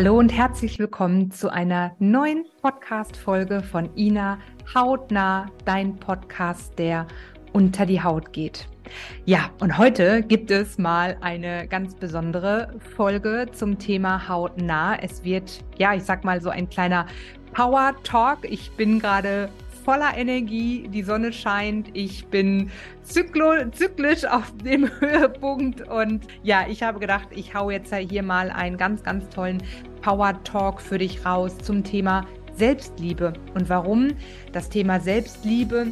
Hallo und herzlich willkommen zu einer neuen Podcast-Folge von Ina Hautnah, dein Podcast, der unter die Haut geht. Ja, und heute gibt es mal eine ganz besondere Folge zum Thema Hautnah. Es wird, ja, ich sag mal so ein kleiner Power Talk. Ich bin gerade voller Energie, die Sonne scheint, ich bin zyklo, zyklisch auf dem Höhepunkt und ja, ich habe gedacht, ich hau jetzt hier mal einen ganz, ganz tollen Power Talk für dich raus zum Thema Selbstliebe. Und warum das Thema Selbstliebe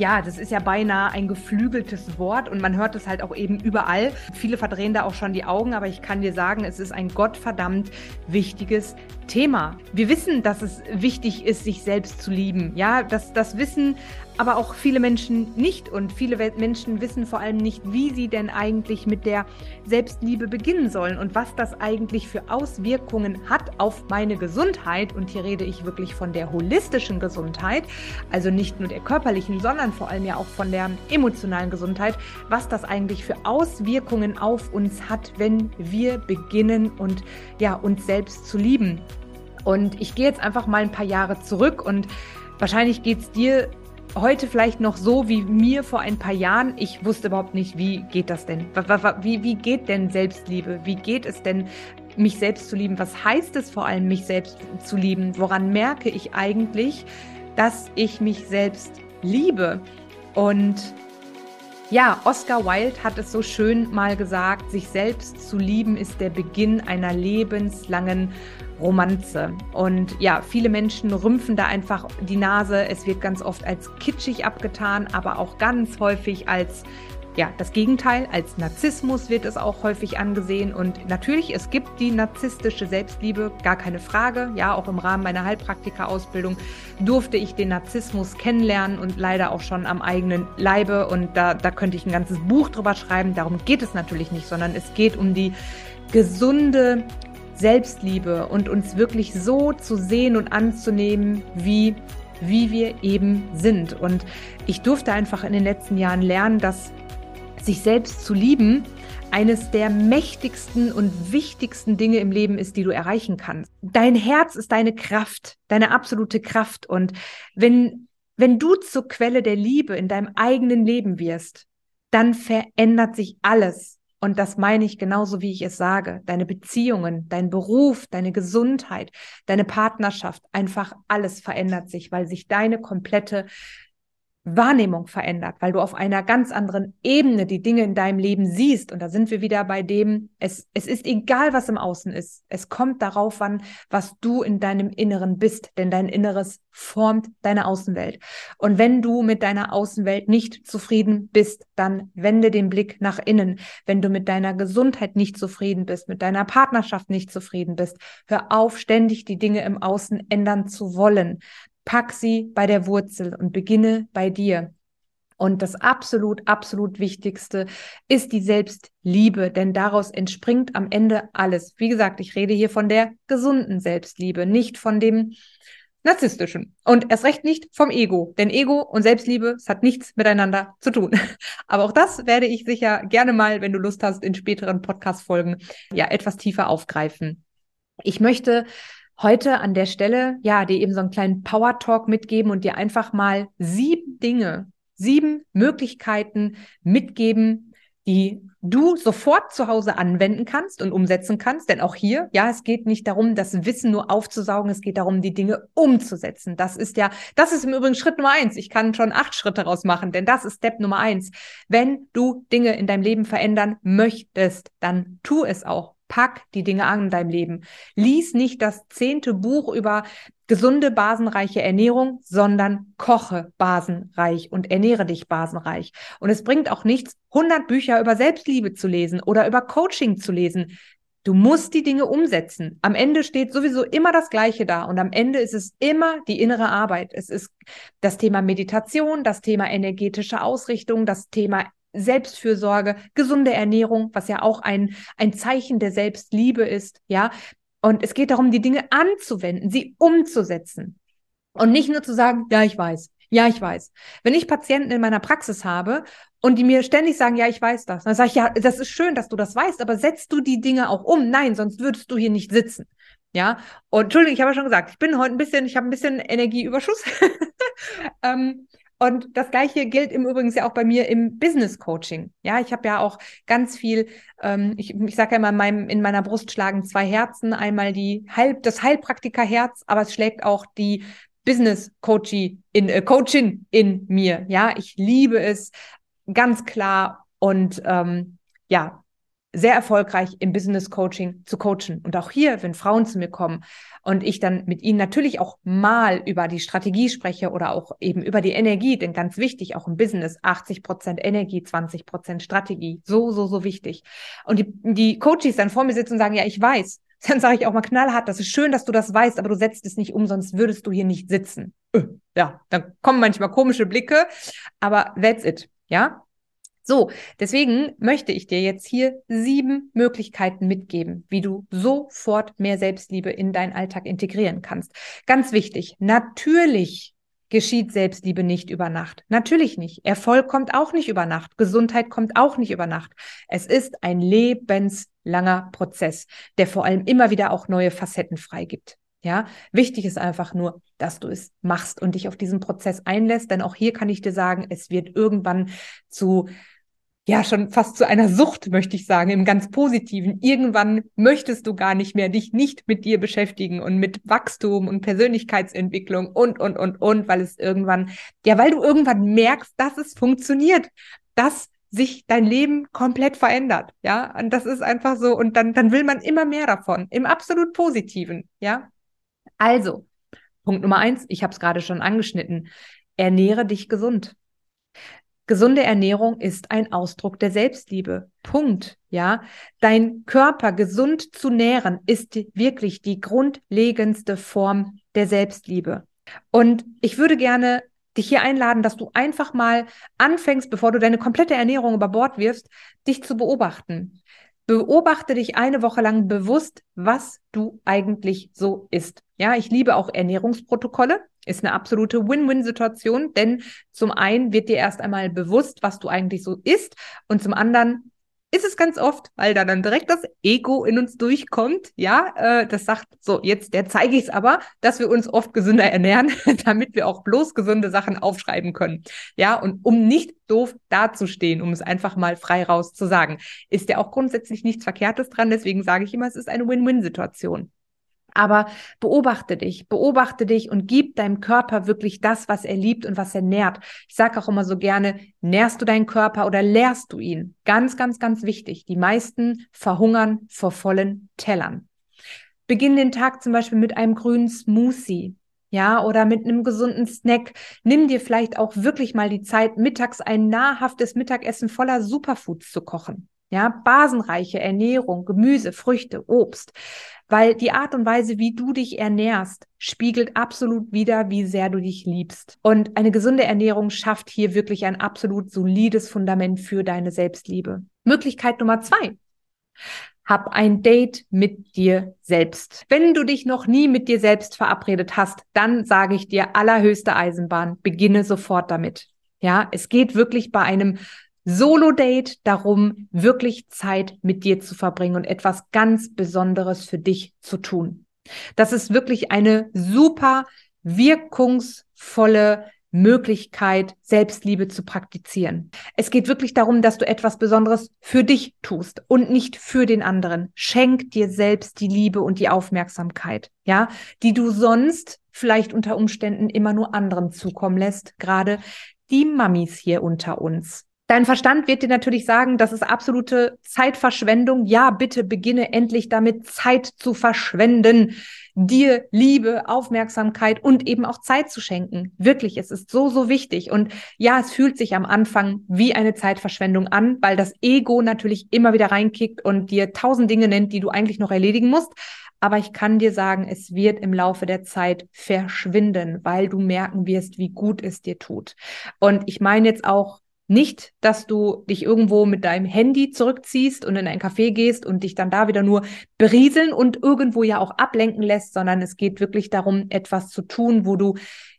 ja, das ist ja beinahe ein geflügeltes Wort und man hört es halt auch eben überall. Viele verdrehen da auch schon die Augen, aber ich kann dir sagen, es ist ein gottverdammt wichtiges Thema. Wir wissen, dass es wichtig ist, sich selbst zu lieben. Ja, das, das wissen aber auch viele Menschen nicht und viele Menschen wissen vor allem nicht, wie sie denn eigentlich mit der Selbstliebe beginnen sollen und was das eigentlich für Auswirkungen hat auf meine Gesundheit. Und hier rede ich wirklich von der holistischen Gesundheit, also nicht nur der körperlichen, sondern vor allem ja auch von der emotionalen Gesundheit, was das eigentlich für Auswirkungen auf uns hat, wenn wir beginnen und ja, uns selbst zu lieben. Und ich gehe jetzt einfach mal ein paar Jahre zurück und wahrscheinlich geht es dir heute vielleicht noch so wie mir vor ein paar Jahren. Ich wusste überhaupt nicht, wie geht das denn? Wie, wie geht denn Selbstliebe? Wie geht es denn, mich selbst zu lieben? Was heißt es vor allem, mich selbst zu lieben? Woran merke ich eigentlich, dass ich mich selbst liebe? Und ja, Oscar Wilde hat es so schön mal gesagt, sich selbst zu lieben ist der Beginn einer lebenslangen Romanze. Und ja, viele Menschen rümpfen da einfach die Nase. Es wird ganz oft als kitschig abgetan, aber auch ganz häufig als ja, das Gegenteil, als Narzissmus wird es auch häufig angesehen. Und natürlich, es gibt die narzisstische Selbstliebe, gar keine Frage. Ja, auch im Rahmen meiner Heilpraktika-Ausbildung durfte ich den Narzissmus kennenlernen und leider auch schon am eigenen Leibe. Und da, da könnte ich ein ganzes Buch drüber schreiben. Darum geht es natürlich nicht, sondern es geht um die gesunde Selbstliebe und uns wirklich so zu sehen und anzunehmen, wie, wie wir eben sind. Und ich durfte einfach in den letzten Jahren lernen, dass sich selbst zu lieben eines der mächtigsten und wichtigsten Dinge im Leben ist, die du erreichen kannst. Dein Herz ist deine Kraft, deine absolute Kraft. Und wenn, wenn du zur Quelle der Liebe in deinem eigenen Leben wirst, dann verändert sich alles. Und das meine ich genauso, wie ich es sage. Deine Beziehungen, dein Beruf, deine Gesundheit, deine Partnerschaft, einfach alles verändert sich, weil sich deine komplette Wahrnehmung verändert, weil du auf einer ganz anderen Ebene die Dinge in deinem Leben siehst. Und da sind wir wieder bei dem, es, es ist egal, was im Außen ist. Es kommt darauf an, was du in deinem Inneren bist, denn dein Inneres formt deine Außenwelt. Und wenn du mit deiner Außenwelt nicht zufrieden bist, dann wende den Blick nach innen. Wenn du mit deiner Gesundheit nicht zufrieden bist, mit deiner Partnerschaft nicht zufrieden bist, hör auf, ständig die Dinge im Außen ändern zu wollen. Pack sie bei der Wurzel und beginne bei dir. Und das absolut, absolut Wichtigste ist die Selbstliebe, denn daraus entspringt am Ende alles. Wie gesagt, ich rede hier von der gesunden Selbstliebe, nicht von dem narzisstischen und erst recht nicht vom Ego, denn Ego und Selbstliebe, es hat nichts miteinander zu tun. Aber auch das werde ich sicher gerne mal, wenn du Lust hast, in späteren Podcast-Folgen ja etwas tiefer aufgreifen. Ich möchte heute an der Stelle, ja, dir eben so einen kleinen Power Talk mitgeben und dir einfach mal sieben Dinge, sieben Möglichkeiten mitgeben, die du sofort zu Hause anwenden kannst und umsetzen kannst. Denn auch hier, ja, es geht nicht darum, das Wissen nur aufzusaugen, es geht darum, die Dinge umzusetzen. Das ist ja, das ist im Übrigen Schritt Nummer eins. Ich kann schon acht Schritte daraus machen, denn das ist Step Nummer eins. Wenn du Dinge in deinem Leben verändern möchtest, dann tu es auch. Pack die Dinge an in deinem Leben. Lies nicht das zehnte Buch über gesunde, basenreiche Ernährung, sondern koche basenreich und ernähre dich basenreich. Und es bringt auch nichts, 100 Bücher über Selbstliebe zu lesen oder über Coaching zu lesen. Du musst die Dinge umsetzen. Am Ende steht sowieso immer das Gleiche da und am Ende ist es immer die innere Arbeit. Es ist das Thema Meditation, das Thema energetische Ausrichtung, das Thema Selbstfürsorge, gesunde Ernährung, was ja auch ein, ein Zeichen der Selbstliebe ist, ja. Und es geht darum, die Dinge anzuwenden, sie umzusetzen. Und nicht nur zu sagen, ja, ich weiß, ja, ich weiß. Wenn ich Patienten in meiner Praxis habe und die mir ständig sagen, ja, ich weiß das, dann sage ich, ja, das ist schön, dass du das weißt, aber setzt du die Dinge auch um? Nein, sonst würdest du hier nicht sitzen. Ja, und Entschuldigung, ich habe ja schon gesagt, ich bin heute ein bisschen, ich habe ein bisschen Energieüberschuss. ähm, und das Gleiche gilt im Übrigen ja auch bei mir im Business Coaching. Ja, ich habe ja auch ganz viel, ähm, ich, ich sage ja immer, in, meinem, in meiner Brust schlagen zwei Herzen. Einmal die Heil, das Heilpraktikerherz, aber es schlägt auch die Business Coaching in, äh, Coaching in mir. Ja, ich liebe es ganz klar und ähm, ja, sehr erfolgreich im Business Coaching zu coachen. Und auch hier, wenn Frauen zu mir kommen und ich dann mit ihnen natürlich auch mal über die Strategie spreche oder auch eben über die Energie, denn ganz wichtig, auch im Business, 80 Prozent Energie, 20 Prozent Strategie, so, so, so wichtig. Und die, die Coaches dann vor mir sitzen und sagen, ja, ich weiß. Dann sage ich auch mal knallhart, das ist schön, dass du das weißt, aber du setzt es nicht um, sonst würdest du hier nicht sitzen. Äh, ja, dann kommen manchmal komische Blicke, aber that's it. Ja, so, deswegen möchte ich dir jetzt hier sieben Möglichkeiten mitgeben, wie du sofort mehr Selbstliebe in deinen Alltag integrieren kannst. Ganz wichtig, natürlich geschieht Selbstliebe nicht über Nacht. Natürlich nicht. Erfolg kommt auch nicht über Nacht. Gesundheit kommt auch nicht über Nacht. Es ist ein lebenslanger Prozess, der vor allem immer wieder auch neue Facetten freigibt. Ja, wichtig ist einfach nur, dass du es machst und dich auf diesen Prozess einlässt, denn auch hier kann ich dir sagen, es wird irgendwann zu ja schon fast zu einer Sucht, möchte ich sagen, im ganz positiven. Irgendwann möchtest du gar nicht mehr dich nicht mit dir beschäftigen und mit Wachstum und Persönlichkeitsentwicklung und, und, und, und, weil es irgendwann, ja, weil du irgendwann merkst, dass es funktioniert, dass sich dein Leben komplett verändert, ja, und das ist einfach so und dann, dann will man immer mehr davon, im absolut Positiven, ja. Also, Punkt Nummer eins, ich habe es gerade schon angeschnitten, ernähre dich gesund. Gesunde Ernährung ist ein Ausdruck der Selbstliebe. Punkt. Ja, dein Körper gesund zu nähren ist wirklich die grundlegendste Form der Selbstliebe. Und ich würde gerne dich hier einladen, dass du einfach mal anfängst, bevor du deine komplette Ernährung über Bord wirfst, dich zu beobachten. Beobachte dich eine Woche lang bewusst, was du eigentlich so isst. Ja, ich liebe auch Ernährungsprotokolle. Ist eine absolute Win-Win-Situation, denn zum einen wird dir erst einmal bewusst, was du eigentlich so isst und zum anderen ist es ganz oft, weil da dann direkt das Ego in uns durchkommt, ja, äh, das sagt, so, jetzt, der zeige ich es aber, dass wir uns oft gesünder ernähren, damit wir auch bloß gesunde Sachen aufschreiben können, ja, und um nicht doof dazustehen, um es einfach mal frei raus zu sagen, ist ja auch grundsätzlich nichts Verkehrtes dran, deswegen sage ich immer, es ist eine Win-Win-Situation. Aber beobachte dich, beobachte dich und gib deinem Körper wirklich das, was er liebt und was er nährt. Ich sage auch immer so gerne, nährst du deinen Körper oder lehrst du ihn? Ganz, ganz, ganz wichtig. Die meisten verhungern vor vollen Tellern. Beginn den Tag zum Beispiel mit einem grünen Smoothie. Ja, oder mit einem gesunden Snack. Nimm dir vielleicht auch wirklich mal die Zeit, mittags ein nahrhaftes Mittagessen voller Superfoods zu kochen. Ja, basenreiche Ernährung, Gemüse, Früchte, Obst. Weil die Art und Weise, wie du dich ernährst, spiegelt absolut wieder, wie sehr du dich liebst. Und eine gesunde Ernährung schafft hier wirklich ein absolut solides Fundament für deine Selbstliebe. Möglichkeit Nummer zwei. Hab ein Date mit dir selbst. Wenn du dich noch nie mit dir selbst verabredet hast, dann sage ich dir allerhöchste Eisenbahn, beginne sofort damit. Ja, es geht wirklich bei einem Solo-Date darum, wirklich Zeit mit dir zu verbringen und etwas ganz Besonderes für dich zu tun. Das ist wirklich eine super wirkungsvolle Möglichkeit, Selbstliebe zu praktizieren. Es geht wirklich darum, dass du etwas Besonderes für dich tust und nicht für den anderen. Schenk dir selbst die Liebe und die Aufmerksamkeit, ja, die du sonst vielleicht unter Umständen immer nur anderen zukommen lässt, gerade die Mamis hier unter uns. Dein Verstand wird dir natürlich sagen, das ist absolute Zeitverschwendung. Ja, bitte beginne endlich damit, Zeit zu verschwenden, dir Liebe, Aufmerksamkeit und eben auch Zeit zu schenken. Wirklich, es ist so, so wichtig. Und ja, es fühlt sich am Anfang wie eine Zeitverschwendung an, weil das Ego natürlich immer wieder reinkickt und dir tausend Dinge nennt, die du eigentlich noch erledigen musst. Aber ich kann dir sagen, es wird im Laufe der Zeit verschwinden, weil du merken wirst, wie gut es dir tut. Und ich meine jetzt auch Nicht, dass du dich irgendwo mit deinem Handy zurückziehst und in ein Café gehst und dich dann da wieder nur berieseln und irgendwo ja auch ablenken lässt, sondern es geht wirklich darum, etwas zu tun, wo du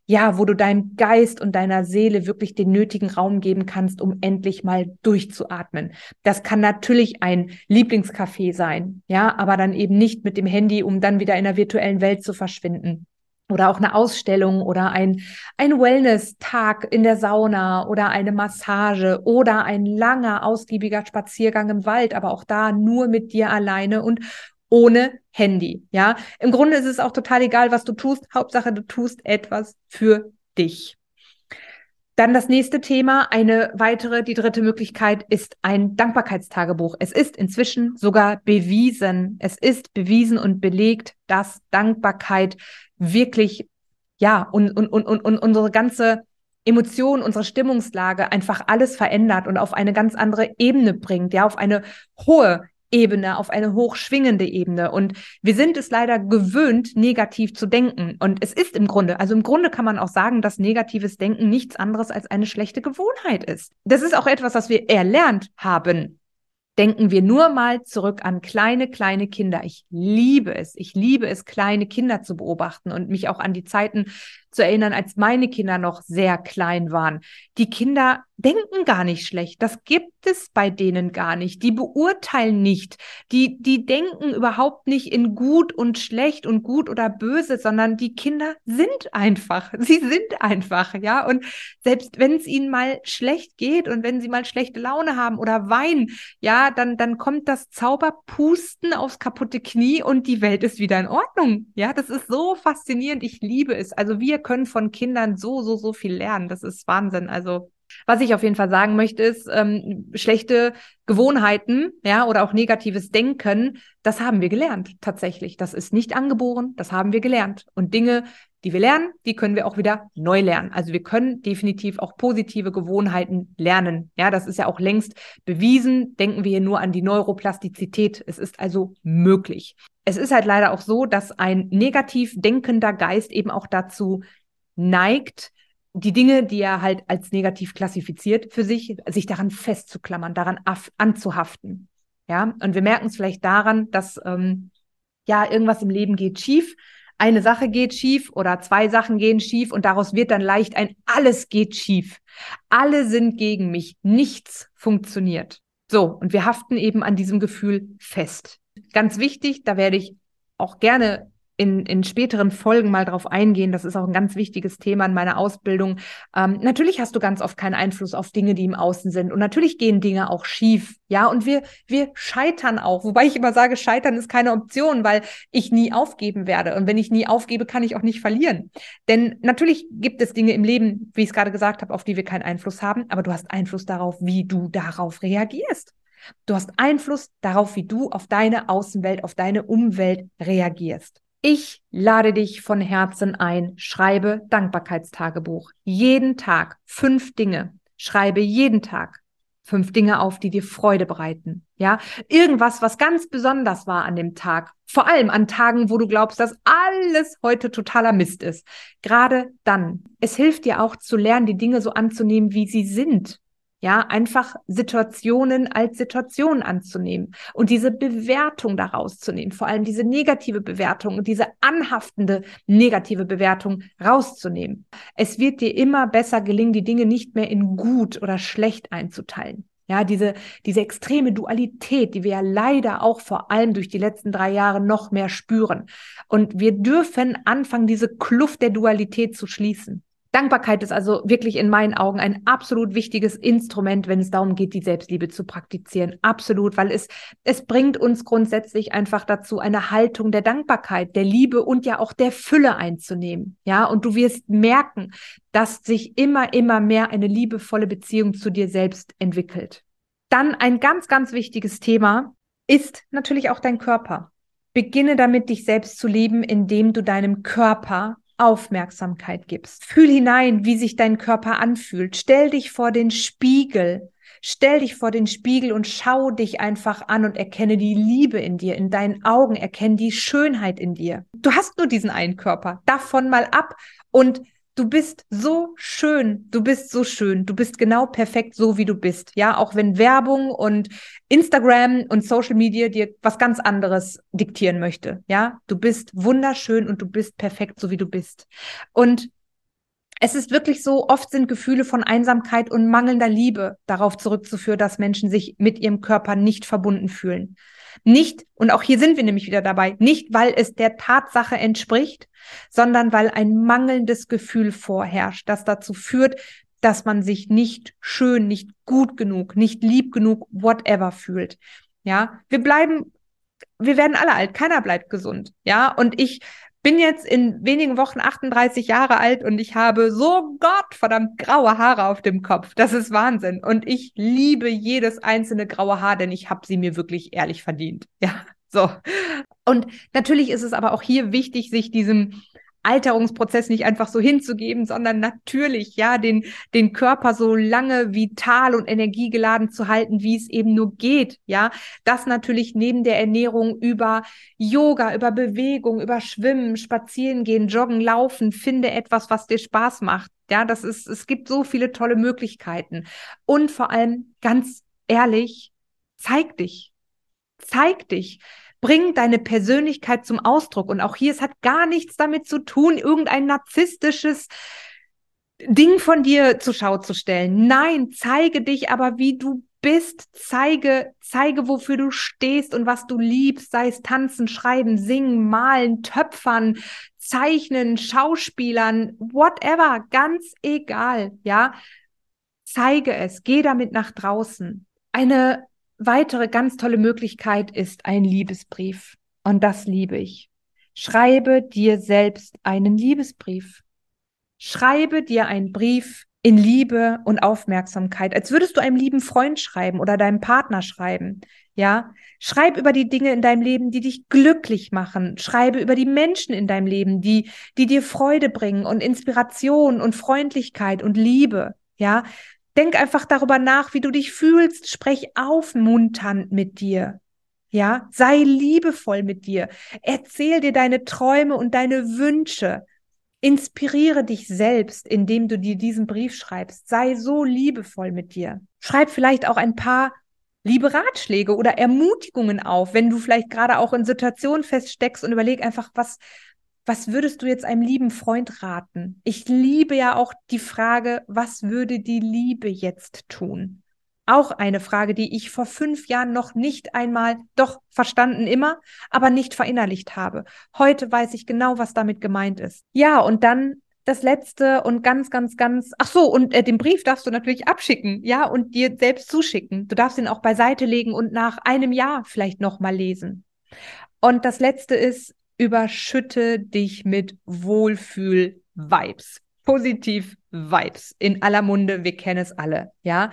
ja, wo du deinem Geist und deiner Seele wirklich den nötigen Raum geben kannst, um endlich mal durchzuatmen. Das kann natürlich ein Lieblingscafé sein, ja, aber dann eben nicht mit dem Handy, um dann wieder in der virtuellen Welt zu verschwinden oder auch eine Ausstellung oder ein, ein Wellness-Tag in der Sauna oder eine Massage oder ein langer, ausgiebiger Spaziergang im Wald, aber auch da nur mit dir alleine und ohne Handy. Ja, im Grunde ist es auch total egal, was du tust. Hauptsache, du tust etwas für dich. Dann das nächste Thema, eine weitere, die dritte Möglichkeit ist ein Dankbarkeitstagebuch. Es ist inzwischen sogar bewiesen, es ist bewiesen und belegt, dass Dankbarkeit wirklich, ja, und, und, und, und unsere ganze Emotion, unsere Stimmungslage einfach alles verändert und auf eine ganz andere Ebene bringt, ja, auf eine hohe Ebene, auf eine hochschwingende Ebene. Und wir sind es leider gewöhnt, negativ zu denken. Und es ist im Grunde, also im Grunde kann man auch sagen, dass negatives Denken nichts anderes als eine schlechte Gewohnheit ist. Das ist auch etwas, was wir erlernt haben. Denken wir nur mal zurück an kleine, kleine Kinder. Ich liebe es. Ich liebe es, kleine Kinder zu beobachten und mich auch an die Zeiten zu erinnern, als meine Kinder noch sehr klein waren. Die Kinder denken gar nicht schlecht. Das gibt es bei denen gar nicht. Die beurteilen nicht. Die, die denken überhaupt nicht in gut und schlecht und gut oder böse, sondern die Kinder sind einfach. Sie sind einfach, ja. Und selbst wenn es ihnen mal schlecht geht und wenn sie mal schlechte Laune haben oder weinen, ja, dann, dann kommt das Zauberpusten aufs kaputte Knie und die Welt ist wieder in Ordnung. Ja, das ist so faszinierend. Ich liebe es. Also wir können von Kindern so, so, so viel lernen. Das ist Wahnsinn. Also was ich auf jeden Fall sagen möchte, ist, ähm, schlechte Gewohnheiten, ja, oder auch negatives Denken, das haben wir gelernt, tatsächlich. Das ist nicht angeboren, das haben wir gelernt. Und Dinge, die wir lernen, die können wir auch wieder neu lernen. Also wir können definitiv auch positive Gewohnheiten lernen. Ja, das ist ja auch längst bewiesen. Denken wir hier nur an die Neuroplastizität. Es ist also möglich. Es ist halt leider auch so, dass ein negativ denkender Geist eben auch dazu neigt, die Dinge, die er halt als negativ klassifiziert für sich, sich daran festzuklammern, daran anzuhaften. Ja, und wir merken es vielleicht daran, dass ähm, ja irgendwas im Leben geht schief, eine Sache geht schief oder zwei Sachen gehen schief und daraus wird dann leicht ein alles geht schief. Alle sind gegen mich, nichts funktioniert. So, und wir haften eben an diesem Gefühl fest. Ganz wichtig, da werde ich auch gerne in, in späteren Folgen mal drauf eingehen. Das ist auch ein ganz wichtiges Thema in meiner Ausbildung. Ähm, natürlich hast du ganz oft keinen Einfluss auf Dinge, die im Außen sind. Und natürlich gehen Dinge auch schief. Ja, und wir, wir scheitern auch. Wobei ich immer sage, scheitern ist keine Option, weil ich nie aufgeben werde. Und wenn ich nie aufgebe, kann ich auch nicht verlieren. Denn natürlich gibt es Dinge im Leben, wie ich es gerade gesagt habe, auf die wir keinen Einfluss haben. Aber du hast Einfluss darauf, wie du darauf reagierst. Du hast Einfluss darauf, wie du auf deine Außenwelt, auf deine Umwelt reagierst. Ich lade dich von Herzen ein, schreibe Dankbarkeitstagebuch. Jeden Tag fünf Dinge. Schreibe jeden Tag fünf Dinge auf, die dir Freude bereiten. Ja, irgendwas, was ganz besonders war an dem Tag. Vor allem an Tagen, wo du glaubst, dass alles heute totaler Mist ist. Gerade dann. Es hilft dir auch zu lernen, die Dinge so anzunehmen, wie sie sind. Ja, einfach Situationen als Situation anzunehmen und diese Bewertung daraus zu nehmen, vor allem diese negative Bewertung und diese anhaftende negative Bewertung rauszunehmen. Es wird dir immer besser gelingen, die Dinge nicht mehr in gut oder schlecht einzuteilen. Ja, diese, diese extreme Dualität, die wir ja leider auch vor allem durch die letzten drei Jahre noch mehr spüren. Und wir dürfen anfangen, diese Kluft der Dualität zu schließen. Dankbarkeit ist also wirklich in meinen Augen ein absolut wichtiges Instrument, wenn es darum geht, die Selbstliebe zu praktizieren. Absolut, weil es, es bringt uns grundsätzlich einfach dazu, eine Haltung der Dankbarkeit, der Liebe und ja auch der Fülle einzunehmen. Ja, und du wirst merken, dass sich immer, immer mehr eine liebevolle Beziehung zu dir selbst entwickelt. Dann ein ganz, ganz wichtiges Thema ist natürlich auch dein Körper. Beginne damit, dich selbst zu lieben, indem du deinem Körper Aufmerksamkeit gibst. Fühl hinein, wie sich dein Körper anfühlt. Stell dich vor den Spiegel. Stell dich vor den Spiegel und schau dich einfach an und erkenne die Liebe in dir, in deinen Augen, erkenne die Schönheit in dir. Du hast nur diesen einen Körper. Davon mal ab und Du bist so schön, du bist so schön, du bist genau perfekt so, wie du bist. Ja, auch wenn Werbung und Instagram und Social Media dir was ganz anderes diktieren möchte. Ja, du bist wunderschön und du bist perfekt so, wie du bist. Und es ist wirklich so, oft sind Gefühle von Einsamkeit und mangelnder Liebe darauf zurückzuführen, dass Menschen sich mit ihrem Körper nicht verbunden fühlen. Nicht, und auch hier sind wir nämlich wieder dabei, nicht weil es der Tatsache entspricht, sondern weil ein mangelndes Gefühl vorherrscht, das dazu führt, dass man sich nicht schön, nicht gut genug, nicht lieb genug, whatever fühlt. Ja, wir bleiben, wir werden alle alt, keiner bleibt gesund. Ja, und ich bin jetzt in wenigen Wochen 38 Jahre alt und ich habe so Gott verdammt graue Haare auf dem Kopf. Das ist Wahnsinn. Und ich liebe jedes einzelne graue Haar, denn ich habe sie mir wirklich ehrlich verdient. Ja, so. Und natürlich ist es aber auch hier wichtig, sich diesem Alterungsprozess nicht einfach so hinzugeben, sondern natürlich, ja, den, den Körper so lange vital und energiegeladen zu halten, wie es eben nur geht, ja. Das natürlich neben der Ernährung über Yoga, über Bewegung, über Schwimmen, Spazieren gehen, Joggen, Laufen, finde etwas, was dir Spaß macht. Ja, das ist, es gibt so viele tolle Möglichkeiten. Und vor allem, ganz ehrlich, zeig dich. Zeig dich. Bring deine Persönlichkeit zum Ausdruck. Und auch hier, es hat gar nichts damit zu tun, irgendein narzisstisches Ding von dir zur Schau zu stellen. Nein, zeige dich aber, wie du bist. Zeige, zeige, wofür du stehst und was du liebst, sei es tanzen, schreiben, singen, malen, töpfern, zeichnen, Schauspielern, whatever, ganz egal, ja. Zeige es, geh damit nach draußen. Eine weitere ganz tolle Möglichkeit ist ein Liebesbrief. Und das liebe ich. Schreibe dir selbst einen Liebesbrief. Schreibe dir einen Brief in Liebe und Aufmerksamkeit, als würdest du einem lieben Freund schreiben oder deinem Partner schreiben. Ja, schreib über die Dinge in deinem Leben, die dich glücklich machen. Schreibe über die Menschen in deinem Leben, die, die dir Freude bringen und Inspiration und Freundlichkeit und Liebe. Ja, Denk einfach darüber nach, wie du dich fühlst. Sprech aufmunternd mit dir. Ja, sei liebevoll mit dir. Erzähl dir deine Träume und deine Wünsche. Inspiriere dich selbst, indem du dir diesen Brief schreibst. Sei so liebevoll mit dir. Schreib vielleicht auch ein paar liebe Ratschläge oder Ermutigungen auf, wenn du vielleicht gerade auch in Situationen feststeckst und überleg einfach, was, was würdest du jetzt einem lieben Freund raten? Ich liebe ja auch die Frage, was würde die Liebe jetzt tun? Auch eine Frage, die ich vor fünf Jahren noch nicht einmal, doch verstanden immer, aber nicht verinnerlicht habe. Heute weiß ich genau, was damit gemeint ist. Ja, und dann das letzte und ganz, ganz, ganz, ach so, und äh, den Brief darfst du natürlich abschicken, ja, und dir selbst zuschicken. Du darfst ihn auch beiseite legen und nach einem Jahr vielleicht nochmal lesen. Und das letzte ist, überschütte dich mit Wohlfühl-Vibes. Positiv Vibes. In aller Munde, wir kennen es alle, ja.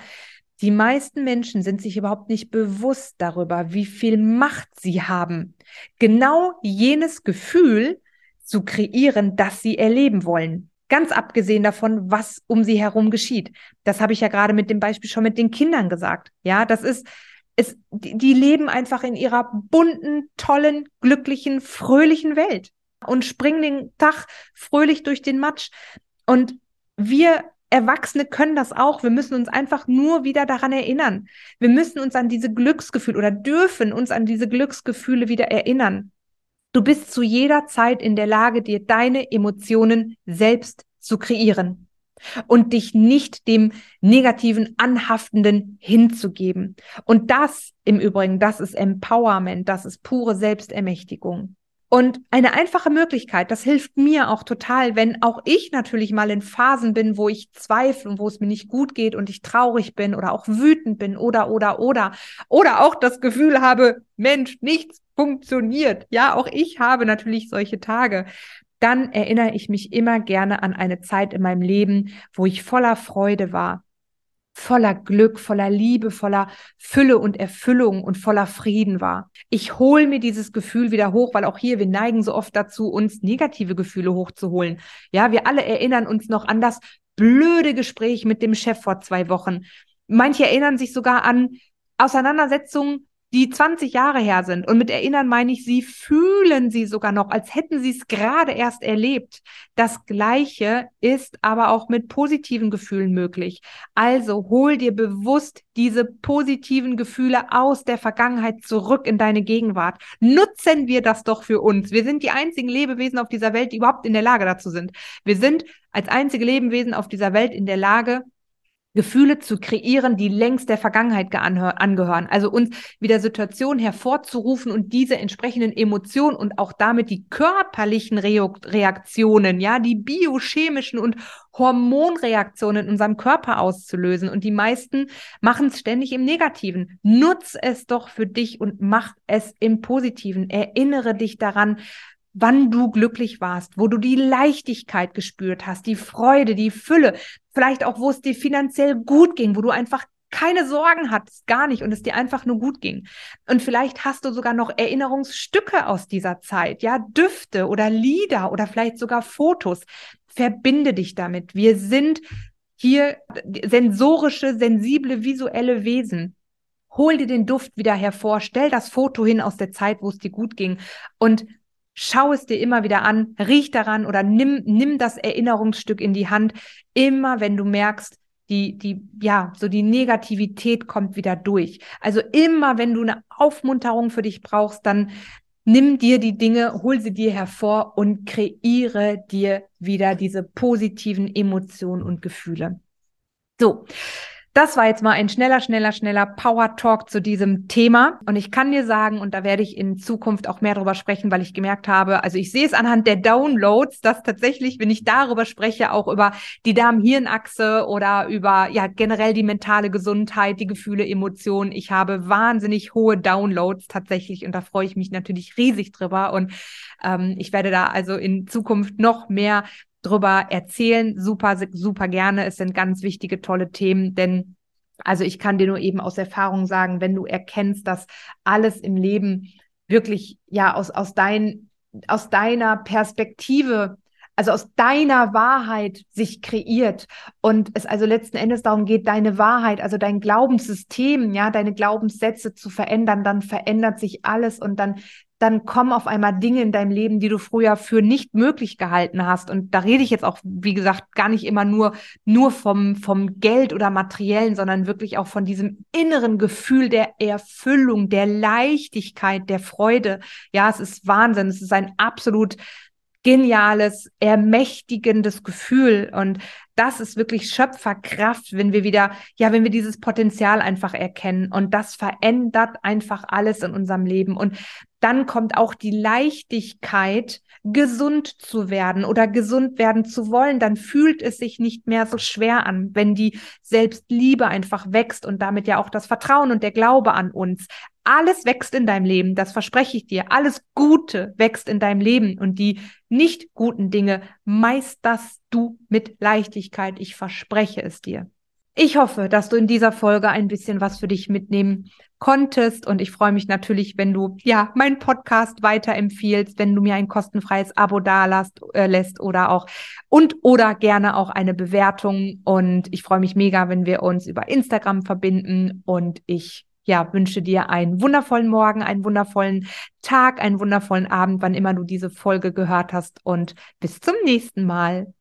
Die meisten Menschen sind sich überhaupt nicht bewusst darüber, wie viel Macht sie haben, genau jenes Gefühl zu kreieren, das sie erleben wollen. Ganz abgesehen davon, was um sie herum geschieht. Das habe ich ja gerade mit dem Beispiel schon mit den Kindern gesagt. Ja, das ist es, die, die leben einfach in ihrer bunten, tollen, glücklichen, fröhlichen Welt und springen den Tag fröhlich durch den Matsch. Und wir Erwachsene können das auch. Wir müssen uns einfach nur wieder daran erinnern. Wir müssen uns an diese Glücksgefühle oder dürfen uns an diese Glücksgefühle wieder erinnern. Du bist zu jeder Zeit in der Lage, dir deine Emotionen selbst zu kreieren und dich nicht dem negativen, anhaftenden hinzugeben. Und das im Übrigen, das ist Empowerment, das ist pure Selbstermächtigung. Und eine einfache Möglichkeit, das hilft mir auch total, wenn auch ich natürlich mal in Phasen bin, wo ich zweifle und wo es mir nicht gut geht und ich traurig bin oder auch wütend bin oder, oder, oder, oder auch das Gefühl habe, Mensch, nichts funktioniert. Ja, auch ich habe natürlich solche Tage dann erinnere ich mich immer gerne an eine Zeit in meinem Leben, wo ich voller Freude war, voller Glück, voller Liebe, voller Fülle und Erfüllung und voller Frieden war. Ich hole mir dieses Gefühl wieder hoch, weil auch hier wir neigen so oft dazu, uns negative Gefühle hochzuholen. Ja, wir alle erinnern uns noch an das blöde Gespräch mit dem Chef vor zwei Wochen. Manche erinnern sich sogar an Auseinandersetzungen die 20 Jahre her sind. Und mit erinnern meine ich, sie fühlen sie sogar noch, als hätten sie es gerade erst erlebt. Das Gleiche ist aber auch mit positiven Gefühlen möglich. Also hol dir bewusst diese positiven Gefühle aus der Vergangenheit zurück in deine Gegenwart. Nutzen wir das doch für uns. Wir sind die einzigen Lebewesen auf dieser Welt, die überhaupt in der Lage dazu sind. Wir sind als einzige Lebewesen auf dieser Welt in der Lage, Gefühle zu kreieren, die längst der Vergangenheit angehören. Also uns wieder Situationen hervorzurufen und diese entsprechenden Emotionen und auch damit die körperlichen Reaktionen, ja, die biochemischen und Hormonreaktionen in unserem Körper auszulösen. Und die meisten machen es ständig im Negativen. Nutz es doch für dich und mach es im Positiven. Erinnere dich daran, wann du glücklich warst, wo du die Leichtigkeit gespürt hast, die Freude, die Fülle, vielleicht auch, wo es dir finanziell gut ging, wo du einfach keine Sorgen hattest, gar nicht und es dir einfach nur gut ging. Und vielleicht hast du sogar noch Erinnerungsstücke aus dieser Zeit, ja, Düfte oder Lieder oder vielleicht sogar Fotos. Verbinde dich damit. Wir sind hier sensorische, sensible, visuelle Wesen. Hol dir den Duft wieder hervor, stell das Foto hin aus der Zeit, wo es dir gut ging und schau es dir immer wieder an, riech daran oder nimm, nimm das Erinnerungsstück in die Hand, immer wenn du merkst, die, die, ja, so die Negativität kommt wieder durch. Also immer, wenn du eine Aufmunterung für dich brauchst, dann nimm dir die Dinge, hol sie dir hervor und kreiere dir wieder diese positiven Emotionen und Gefühle. So. Das war jetzt mal ein schneller, schneller, schneller Power Talk zu diesem Thema. Und ich kann dir sagen, und da werde ich in Zukunft auch mehr darüber sprechen, weil ich gemerkt habe, also ich sehe es anhand der Downloads, dass tatsächlich, wenn ich darüber spreche, auch über die Darm-Hirn-Achse oder über ja generell die mentale Gesundheit, die Gefühle, Emotionen, ich habe wahnsinnig hohe Downloads tatsächlich und da freue ich mich natürlich riesig drüber. Und ähm, ich werde da also in Zukunft noch mehr drüber erzählen. Super, super gerne. Es sind ganz wichtige, tolle Themen, denn also ich kann dir nur eben aus Erfahrung sagen, wenn du erkennst, dass alles im Leben wirklich ja aus, aus, dein, aus deiner Perspektive also aus deiner Wahrheit sich kreiert und es also letzten Endes darum geht, deine Wahrheit, also dein Glaubenssystem, ja, deine Glaubenssätze zu verändern, dann verändert sich alles und dann dann kommen auf einmal Dinge in deinem Leben, die du früher für nicht möglich gehalten hast. Und da rede ich jetzt auch, wie gesagt, gar nicht immer nur, nur vom, vom Geld oder Materiellen, sondern wirklich auch von diesem inneren Gefühl der Erfüllung, der Leichtigkeit, der Freude. Ja, es ist Wahnsinn. Es ist ein absolut geniales, ermächtigendes Gefühl. Und das ist wirklich Schöpferkraft, wenn wir wieder, ja, wenn wir dieses Potenzial einfach erkennen. Und das verändert einfach alles in unserem Leben. Und dann kommt auch die Leichtigkeit, gesund zu werden oder gesund werden zu wollen. Dann fühlt es sich nicht mehr so schwer an, wenn die Selbstliebe einfach wächst und damit ja auch das Vertrauen und der Glaube an uns. Alles wächst in deinem Leben, das verspreche ich dir. Alles Gute wächst in deinem Leben und die nicht guten Dinge meisterst du mit Leichtigkeit. Ich verspreche es dir. Ich hoffe, dass du in dieser Folge ein bisschen was für dich mitnehmen konntest und ich freue mich natürlich, wenn du ja meinen Podcast weiterempfiehlst, wenn du mir ein kostenfreies Abo dalässt äh, lässt oder auch und oder gerne auch eine Bewertung. Und ich freue mich mega, wenn wir uns über Instagram verbinden. Und ich ja, wünsche dir einen wundervollen Morgen, einen wundervollen Tag, einen wundervollen Abend, wann immer du diese Folge gehört hast. Und bis zum nächsten Mal.